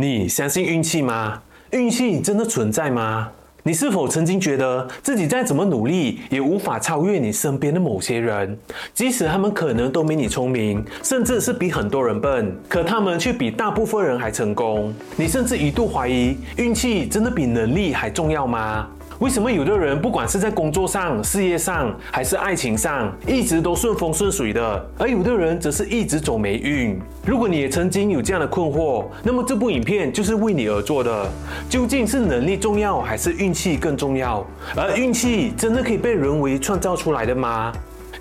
你相信运气吗？运气真的存在吗？你是否曾经觉得自己再怎么努力，也无法超越你身边的某些人？即使他们可能都没你聪明，甚至是比很多人笨，可他们却比大部分人还成功。你甚至一度怀疑，运气真的比能力还重要吗？为什么有的人不管是在工作上、事业上，还是爱情上，一直都顺风顺水的，而有的人则是一直走霉运？如果你也曾经有这样的困惑，那么这部影片就是为你而做的。究竟是能力重要，还是运气更重要？而运气真的可以被人为创造出来的吗？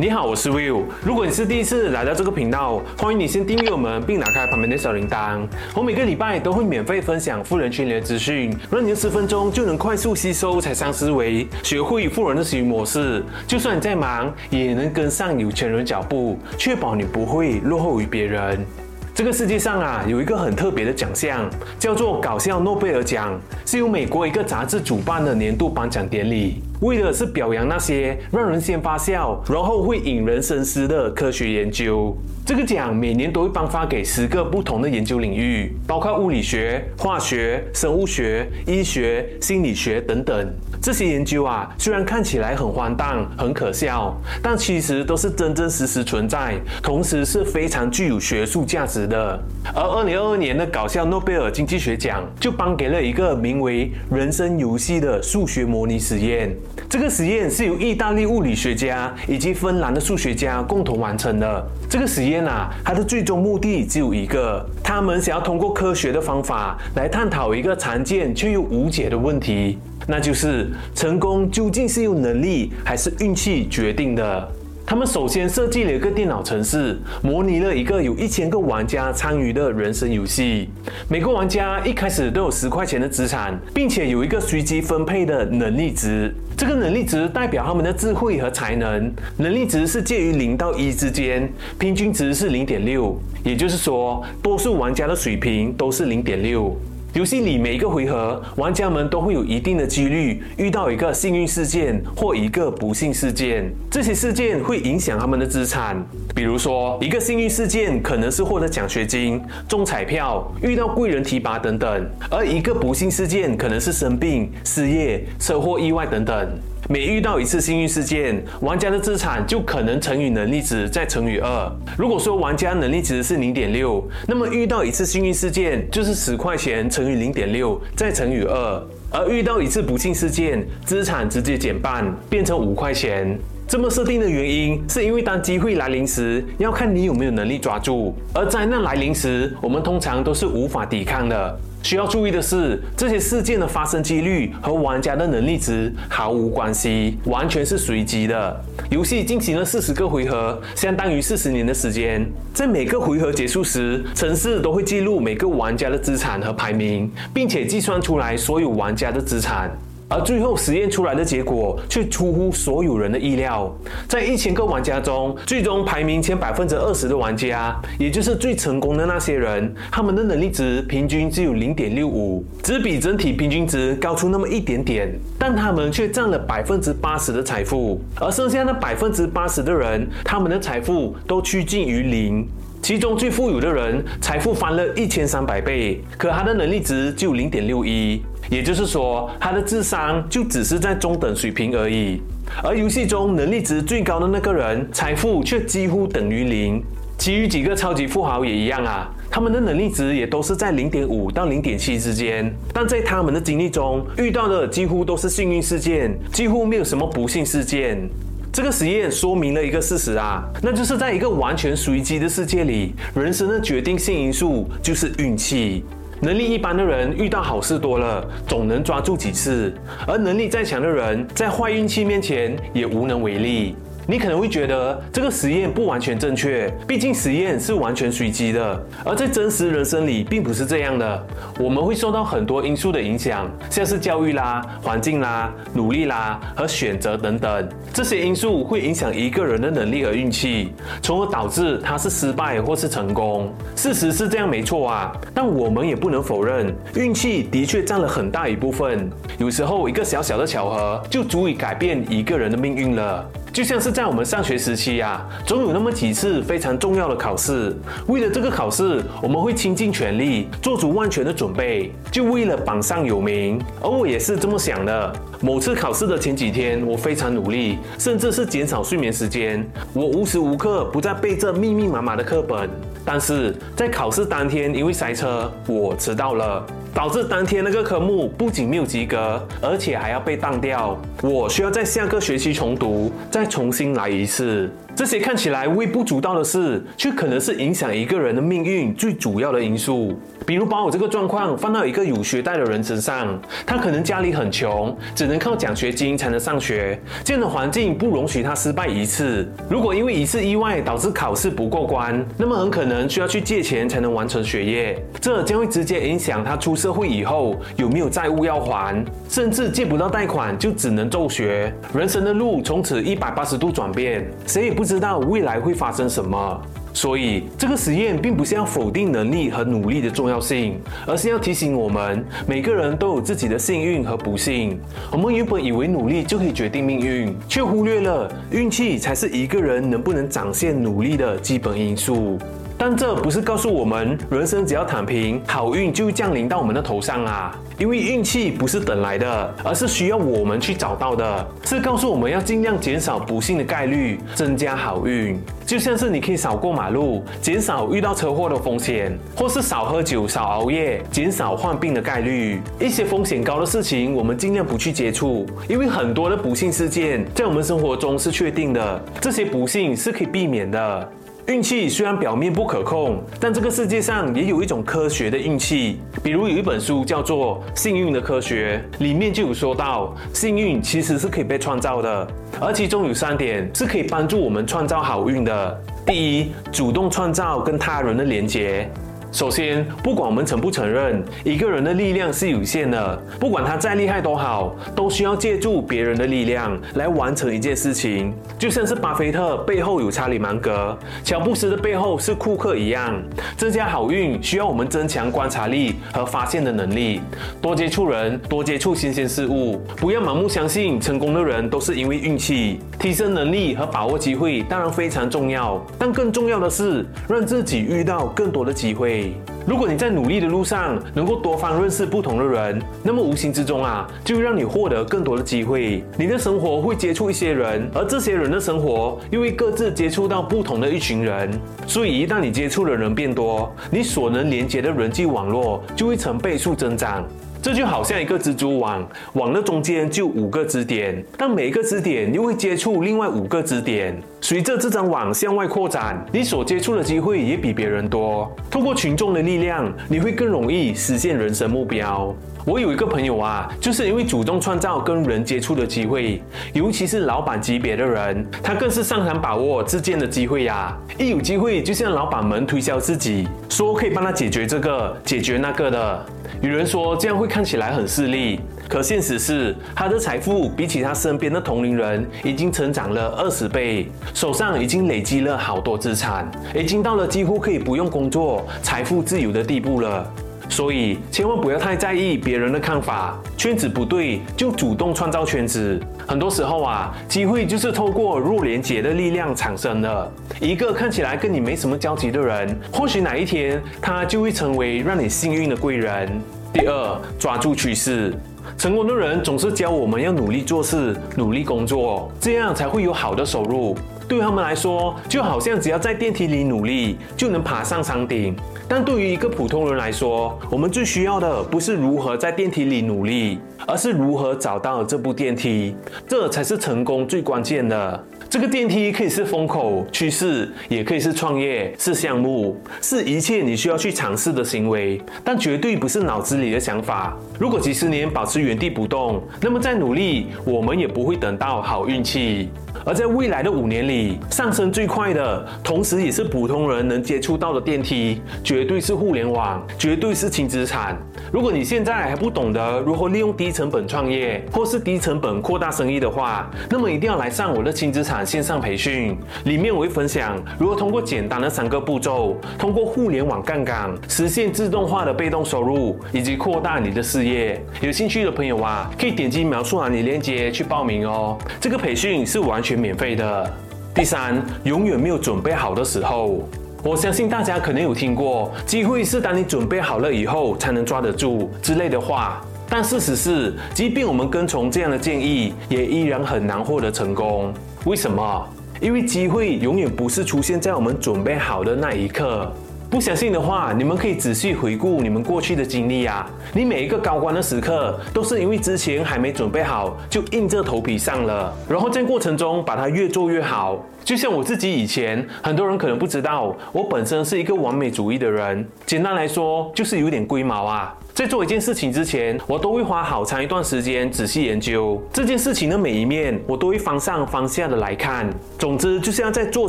你好，我是 Will。如果你是第一次来到这个频道，欢迎你先订阅我们，并打开旁边的小铃铛。我每个礼拜都会免费分享富人圈里的资讯，让你十分钟就能快速吸收财商思维，学会富人的行为模式。就算你再忙，也能跟上有钱人脚步，确保你不会落后于别人。这个世界上啊，有一个很特别的奖项，叫做搞笑诺贝尔奖，是由美国一个杂志主办的年度颁奖典礼。为的是表扬那些让人先发笑，然后会引人深思的科学研究。这个奖每年都会颁发给十个不同的研究领域，包括物理学、化学、生物学、医学、心理学等等。这些研究啊，虽然看起来很荒诞、很可笑，但其实都是真真实实存在，同时是非常具有学术价值的。而二零二二年的搞笑诺贝尔经济学奖就颁给了一个名为“人生游戏”的数学模拟实验。这个实验是由意大利物理学家以及芬兰的数学家共同完成的。这个实验啊，它的最终目的只有一个，他们想要通过科学的方法来探讨一个常见却又无解的问题，那就是成功究竟是由能力还是运气决定的？他们首先设计了一个电脑程式，模拟了一个有一千个玩家参与的人生游戏。每个玩家一开始都有十块钱的资产，并且有一个随机分配的能力值。这个能力值代表他们的智慧和才能。能力值是介于零到一之间，平均值是零点六，也就是说，多数玩家的水平都是零点六。游戏里每一个回合，玩家们都会有一定的几率遇到一个幸运事件或一个不幸事件。这些事件会影响他们的资产。比如说，一个幸运事件可能是获得奖学金、中彩票、遇到贵人提拔等等；而一个不幸事件可能是生病、失业、车祸、意外等等。每遇到一次幸运事件，玩家的资产就可能乘以能力值，再乘以二。如果说玩家能力值是零点六，那么遇到一次幸运事件就是十块钱乘以零点六，再乘以二。而遇到一次不幸事件，资产直接减半，变成五块钱。这么设定的原因，是因为当机会来临时，要看你有没有能力抓住；而灾难来临时，我们通常都是无法抵抗的。需要注意的是，这些事件的发生几率和玩家的能力值毫无关系，完全是随机的。游戏进行了四十个回合，相当于四十年的时间。在每个回合结束时，城市都会记录每个玩家的资产和排名，并且计算出来所有玩家的资产。而最后实验出来的结果却出乎所有人的意料，在一千个玩家中，最终排名前百分之二十的玩家，也就是最成功的那些人，他们的能力值平均只有零点六五，只比整体平均值高出那么一点点，但他们却占了百分之八十的财富，而剩下那百分之八十的人，他们的财富都趋近于零。其中最富有的人财富翻了一千三百倍，可他的能力值就零点六一，也就是说他的智商就只是在中等水平而已。而游戏中能力值最高的那个人财富却几乎等于零。其余几个超级富豪也一样啊，他们的能力值也都是在零点五到零点七之间，但在他们的经历中遇到的几乎都是幸运事件，几乎没有什么不幸事件。这个实验说明了一个事实啊，那就是在一个完全随机的世界里，人生的决定性因素就是运气。能力一般的人遇到好事多了，总能抓住几次；而能力再强的人，在坏运气面前也无能为力。你可能会觉得这个实验不完全正确，毕竟实验是完全随机的，而在真实人生里并不是这样的。我们会受到很多因素的影响，像是教育啦、环境啦、努力啦和选择等等，这些因素会影响一个人的能力和运气，从而导致他是失败或是成功。事实是这样没错啊，但我们也不能否认，运气的确占了很大一部分。有时候一个小小的巧合就足以改变一个人的命运了。就像是在我们上学时期啊，总有那么几次非常重要的考试。为了这个考试，我们会倾尽全力，做足万全的准备，就为了榜上有名。而我也是这么想的。某次考试的前几天，我非常努力，甚至是减少睡眠时间。我无时无刻不在背这密密麻麻的课本。但是在考试当天，因为塞车，我迟到了。导致当天那个科目不仅没有及格，而且还要被当掉。我需要在下个学期重读，再重新来一次。这些看起来微不足道的事，却可能是影响一个人的命运最主要的因素。比如把我这个状况放到一个有学贷的人身上，他可能家里很穷，只能靠奖学金才能上学。这样的环境不容许他失败一次。如果因为一次意外导致考试不过关，那么很可能需要去借钱才能完成学业。这将会直接影响他出社会以后有没有债务要还，甚至借不到贷款就只能骤学。人生的路从此一百八十度转变，谁也不知道未来会发生什么。所以，这个实验并不是要否定能力和努力的重要性，而是要提醒我们，每个人都有自己的幸运和不幸。我们原本以为努力就可以决定命运，却忽略了运气才是一个人能不能展现努力的基本因素。但这不是告诉我们，人生只要躺平，好运就降临到我们的头上啊！因为运气不是等来的，而是需要我们去找到的。是告诉我们要尽量减少不幸的概率，增加好运。就像是你可以少过马路，减少遇到车祸的风险；或是少喝酒、少熬夜，减少患病的概率。一些风险高的事情，我们尽量不去接触，因为很多的不幸事件在我们生活中是确定的，这些不幸是可以避免的。运气虽然表面不可控，但这个世界上也有一种科学的运气。比如有一本书叫做《幸运的科学》，里面就有说到，幸运其实是可以被创造的，而其中有三点是可以帮助我们创造好运的。第一，主动创造跟他人的连接。首先，不管我们承不承认，一个人的力量是有限的。不管他再厉害都好，都需要借助别人的力量来完成一件事情。就像是巴菲特背后有查理芒格，乔布斯的背后是库克一样。增加好运需要我们增强观察力和发现的能力，多接触人，多接触新鲜事物，不要盲目相信成功的人都是因为运气。提升能力和把握机会当然非常重要，但更重要的是让自己遇到更多的机会。如果你在努力的路上能够多方认识不同的人，那么无形之中啊，就会让你获得更多的机会。你的生活会接触一些人，而这些人的生活又会各自接触到不同的一群人。所以一旦你接触的人变多，你所能连接的人际网络就会成倍数增长。这就好像一个蜘蛛网，网的中间就五个支点，但每一个支点又会接触另外五个支点。随着这张网向外扩展，你所接触的机会也比别人多。通过群众的力量，你会更容易实现人生目标。我有一个朋友啊，就是因为主动创造跟人接触的机会，尤其是老板级别的人，他更是擅长把握自荐的机会呀、一有机会就向老板们推销自己，说可以帮他解决这个、解决那个的。有人说这样会看起来很势利，可现实是他的财富比起他身边的同龄人已经成长了二十倍，手上已经累积了好多资产，已经到了几乎可以不用工作、财富自由的地步了。所以千万不要太在意别人的看法，圈子不对就主动创造圈子。很多时候啊，机会就是透过弱连结的力量产生的。一个看起来跟你没什么交集的人，或许哪一天他就会成为让你幸运的贵人。第二，抓住趋势。成功的人总是教我们要努力做事、努力工作，这样才会有好的收入。对他们来说，就好像只要在电梯里努力就能爬上山顶。但对于一个普通人来说，我们最需要的不是如何在电梯里努力，而是如何找到这部电梯，这才是成功最关键的。这个电梯可以是风口趋势，也可以是创业，是项目，是一切你需要去尝试的行为，但绝对不是脑子里的想法。如果几十年保持原地不动，那么再努力，我们也不会等到好运气。而在未来的五年里，上升最快的，同时也是普通人能接触到的电梯，绝对是互联网，绝对是轻资产。如果你现在还不懂得如何利用低成本创业，或是低成本扩大生意的话，那么一定要来上我的轻资产线上培训。里面我会分享如何通过简单的三个步骤，通过互联网杠杆实现自动化的被动收入，以及扩大你的事业。有兴趣的朋友啊，可以点击描述栏里链接去报名哦。这个培训是完全免费的。第三，永远没有准备好的时候。我相信大家可能有听过，机会是当你准备好了以后才能抓得住之类的话。但事实是，即便我们跟从这样的建议，也依然很难获得成功。为什么？因为机会永远不是出现在我们准备好的那一刻。不相信的话，你们可以仔细回顾你们过去的经历啊。你每一个高光的时刻，都是因为之前还没准备好，就硬着头皮上了，然后在过程中把它越做越好。就像我自己以前，很多人可能不知道，我本身是一个完美主义的人。简单来说，就是有点龟毛啊。在做一件事情之前，我都会花好长一段时间仔细研究这件事情的每一面，我都会方上方下的来看。总之，就是要在做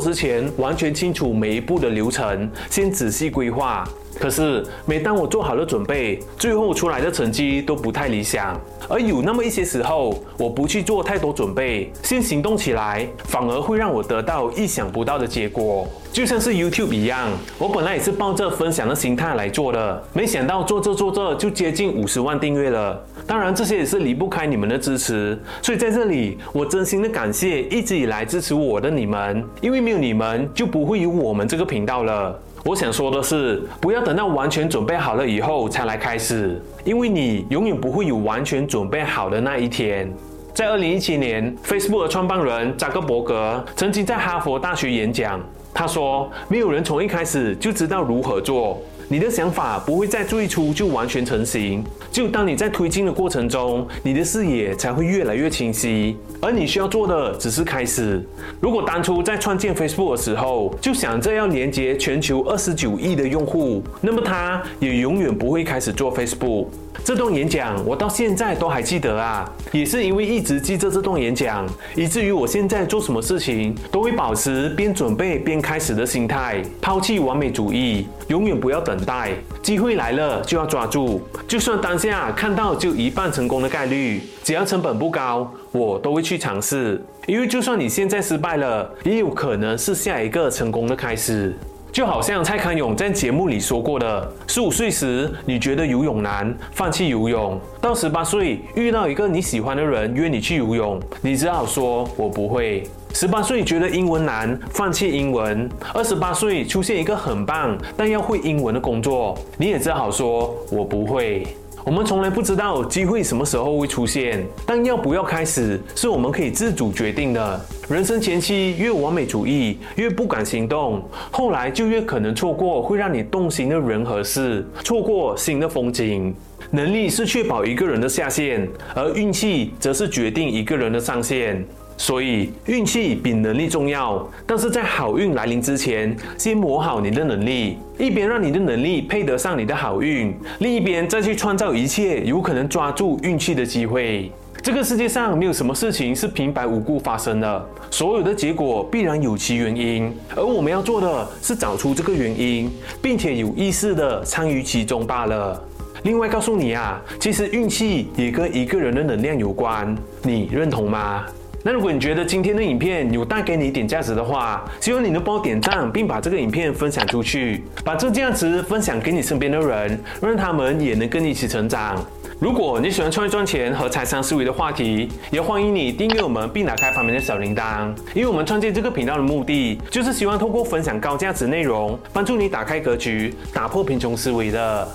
之前完全清楚每一步的流程，先仔细规划。可是，每当我做好了准备，最后出来的成绩都不太理想。而有那么一些时候，我不去做太多准备，先行动起来，反而会让我得到意想不到的结果。就像是 YouTube 一样，我本来也是抱着分享的心态来做的，没想到做着做着就接近五十万订阅了。当然，这些也是离不开你们的支持。所以在这里，我真心的感谢一直以来支持我的你们，因为没有你们，就不会有我们这个频道了。我想说的是，不要等到完全准备好了以后才来开始，因为你永远不会有完全准备好的那一天。在二零一七年，Facebook 的创办人扎克伯格曾经在哈佛大学演讲，他说：“没有人从一开始就知道如何做。”你的想法不会在最初就完全成型，只有当你在推进的过程中，你的视野才会越来越清晰。而你需要做的只是开始。如果当初在创建 Facebook 的时候就想着要连接全球二十九亿的用户，那么它也永远不会开始做 Facebook。这段演讲我到现在都还记得啊，也是因为一直记着这段演讲，以至于我现在做什么事情都会保持边准备边开始的心态，抛弃完美主义，永远不要等待，机会来了就要抓住，就算当下看到就一半成功的概率，只要成本不高，我都会去尝试，因为就算你现在失败了，也有可能是下一个成功的开始。就好像蔡康永在节目里说过的：十五岁时你觉得游泳难，放弃游泳；到十八岁遇到一个你喜欢的人约你去游泳，你只好说我不会；十八岁觉得英文难，放弃英文；二十八岁出现一个很棒但要会英文的工作，你也只好说我不会。我们从来不知道机会什么时候会出现，但要不要开始是我们可以自主决定的。人生前期越完美主义，越不敢行动，后来就越可能错过会让你动心的人和事，错过新的风景。能力是确保一个人的下限，而运气则是决定一个人的上限。所以运气比能力重要，但是在好运来临之前，先磨好你的能力，一边让你的能力配得上你的好运，另一边再去创造一切有可能抓住运气的机会。这个世界上没有什么事情是平白无故发生的，所有的结果必然有其原因，而我们要做的是找出这个原因，并且有意识地参与其中罢了。另外告诉你啊，其实运气也跟一个人的能量有关，你认同吗？那如果你觉得今天的影片有带给你一点价值的话，希望你能帮我点赞，并把这个影片分享出去，把这价值分享给你身边的人，让他们也能跟你一起成长。如果你喜欢创业赚钱和财商思维的话题，也欢迎你订阅我们，并打开旁边的小铃铛，因为我们创建这个频道的目的，就是希望通过分享高价值内容，帮助你打开格局，打破贫穷思维的。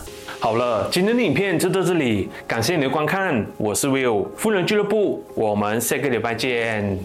好了，今天的影片就到这里，感谢你的观看，我是 Will，富人俱乐部，我们下个礼拜见。